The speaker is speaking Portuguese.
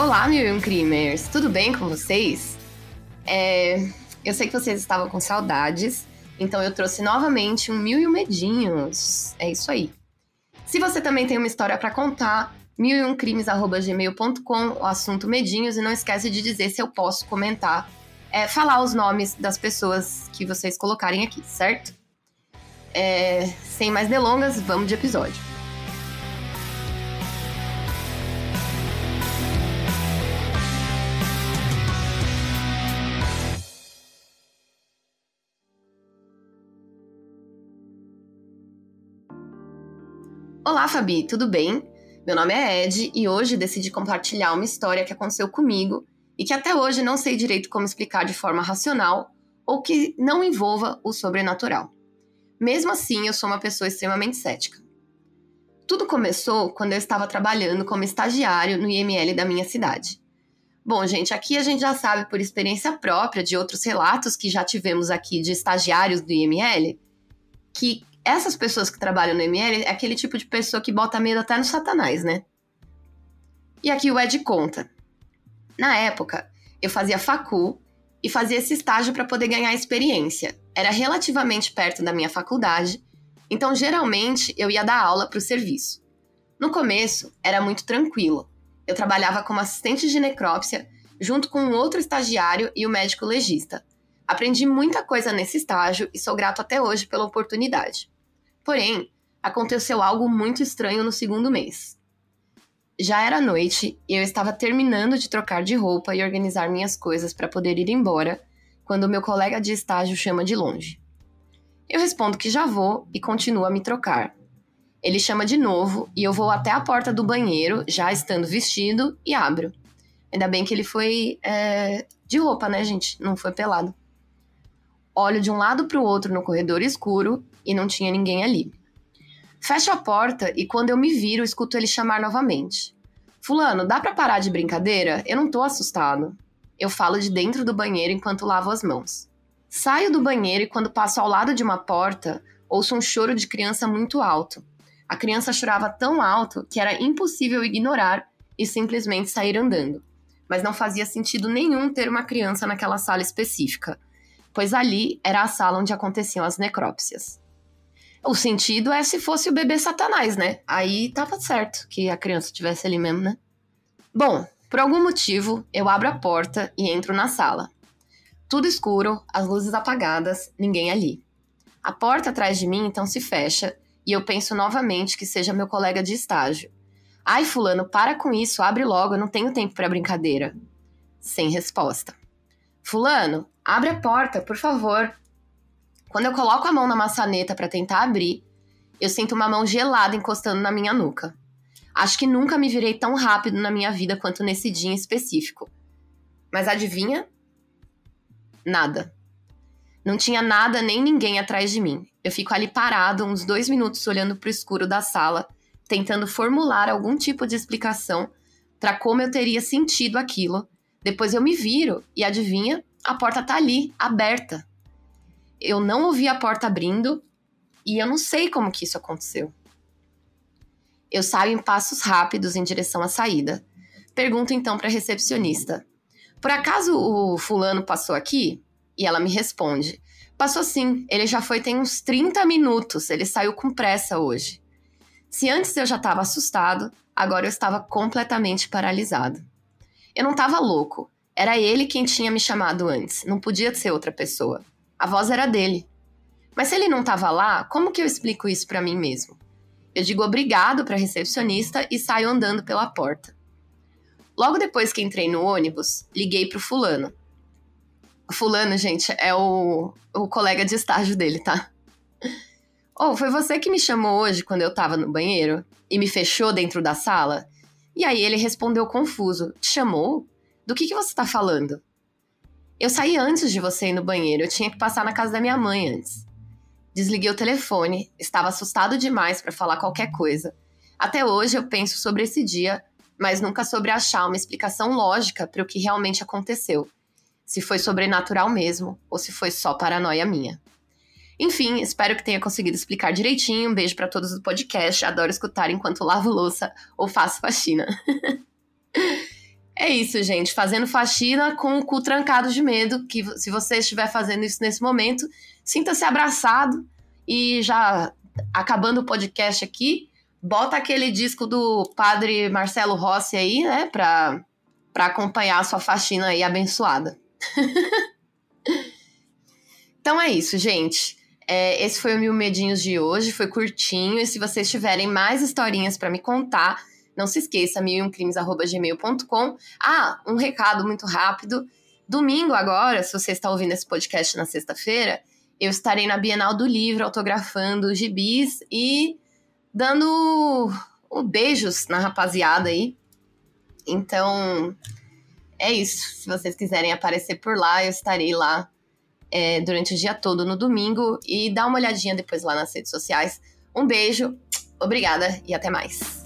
Olá, mil e um crimers! Tudo bem com vocês? É, eu sei que vocês estavam com saudades, então eu trouxe novamente um mil e um medinhos. É isso aí. Se você também tem uma história para contar, mil e um crimes@gmail.com, o assunto medinhos e não esquece de dizer se eu posso comentar, é, falar os nomes das pessoas que vocês colocarem aqui, certo? É, sem mais delongas, vamos de episódio. Olá, Fabi, tudo bem? Meu nome é Ed e hoje decidi compartilhar uma história que aconteceu comigo e que até hoje não sei direito como explicar de forma racional ou que não envolva o sobrenatural. Mesmo assim, eu sou uma pessoa extremamente cética. Tudo começou quando eu estava trabalhando como estagiário no IML da minha cidade. Bom, gente, aqui a gente já sabe por experiência própria de outros relatos que já tivemos aqui de estagiários do IML que essas pessoas que trabalham no ML é aquele tipo de pessoa que bota medo até no satanás, né? E aqui o Ed conta. Na época, eu fazia facul e fazia esse estágio para poder ganhar experiência. Era relativamente perto da minha faculdade, então geralmente eu ia dar aula para o serviço. No começo, era muito tranquilo. Eu trabalhava como assistente de necrópsia junto com um outro estagiário e o médico legista. Aprendi muita coisa nesse estágio e sou grato até hoje pela oportunidade. Porém, aconteceu algo muito estranho no segundo mês. Já era noite e eu estava terminando de trocar de roupa e organizar minhas coisas para poder ir embora, quando meu colega de estágio chama de longe. Eu respondo que já vou e continuo a me trocar. Ele chama de novo e eu vou até a porta do banheiro, já estando vestido, e abro. Ainda bem que ele foi é, de roupa, né, gente? Não foi pelado. Olho de um lado para o outro no corredor escuro e não tinha ninguém ali. Fecho a porta e quando eu me viro, escuto ele chamar novamente. Fulano, dá para parar de brincadeira? Eu não tô assustado. Eu falo de dentro do banheiro enquanto lavo as mãos. Saio do banheiro e quando passo ao lado de uma porta, ouço um choro de criança muito alto. A criança chorava tão alto que era impossível ignorar e simplesmente sair andando. Mas não fazia sentido nenhum ter uma criança naquela sala específica pois ali era a sala onde aconteciam as necrópsias. O sentido é se fosse o bebê Satanás, né? Aí tava certo que a criança estivesse ali mesmo, né? Bom, por algum motivo, eu abro a porta e entro na sala. Tudo escuro, as luzes apagadas, ninguém ali. A porta atrás de mim então se fecha e eu penso novamente que seja meu colega de estágio. Ai, Fulano, para com isso, abre logo, eu não tenho tempo para brincadeira. Sem resposta. Fulano, abre a porta, por favor. Quando eu coloco a mão na maçaneta para tentar abrir, eu sinto uma mão gelada encostando na minha nuca. Acho que nunca me virei tão rápido na minha vida quanto nesse dia em específico. Mas adivinha? Nada. Não tinha nada nem ninguém atrás de mim. Eu fico ali parado uns dois minutos olhando para o escuro da sala, tentando formular algum tipo de explicação para como eu teria sentido aquilo depois eu me viro e adivinha? A porta tá ali, aberta. Eu não ouvi a porta abrindo e eu não sei como que isso aconteceu. Eu saio em passos rápidos em direção à saída. Pergunto então para a recepcionista: Por acaso o fulano passou aqui? E ela me responde: Passou sim, ele já foi tem uns 30 minutos, ele saiu com pressa hoje. Se antes eu já estava assustado, agora eu estava completamente paralisado. Eu não estava louco. Era ele quem tinha me chamado antes. Não podia ser outra pessoa. A voz era dele. Mas se ele não estava lá, como que eu explico isso para mim mesmo? Eu digo obrigado para recepcionista e saio andando pela porta. Logo depois que entrei no ônibus, liguei pro fulano. O fulano, gente, é o, o colega de estágio dele, tá? Oh, foi você que me chamou hoje quando eu tava no banheiro e me fechou dentro da sala? E aí ele respondeu confuso: Te chamou? Do que, que você tá falando? Eu saí antes de você ir no banheiro, eu tinha que passar na casa da minha mãe antes. Desliguei o telefone, estava assustado demais para falar qualquer coisa. Até hoje eu penso sobre esse dia, mas nunca sobre achar uma explicação lógica para o que realmente aconteceu. Se foi sobrenatural mesmo ou se foi só paranoia minha. Enfim, espero que tenha conseguido explicar direitinho. Um beijo para todos do podcast. Adoro escutar enquanto lavo louça ou faço faxina. É isso, gente. Fazendo faxina com o cu trancado de medo. Que se você estiver fazendo isso nesse momento, sinta-se abraçado e já acabando o podcast aqui, bota aquele disco do padre Marcelo Rossi aí, né, pra, pra acompanhar a sua faxina aí abençoada. então é isso, gente. É, esse foi o Mil Medinhos de hoje, foi curtinho. E se vocês tiverem mais historinhas para me contar, não se esqueça, milumcrimes.gmail.com. Ah, um recado muito rápido. Domingo agora, se você está ouvindo esse podcast na sexta-feira, eu estarei na Bienal do Livro autografando gibis e dando beijos na rapaziada aí. Então, é isso. Se vocês quiserem aparecer por lá, eu estarei lá é, durante o dia todo no domingo e dá uma olhadinha depois lá nas redes sociais. Um beijo, obrigada e até mais.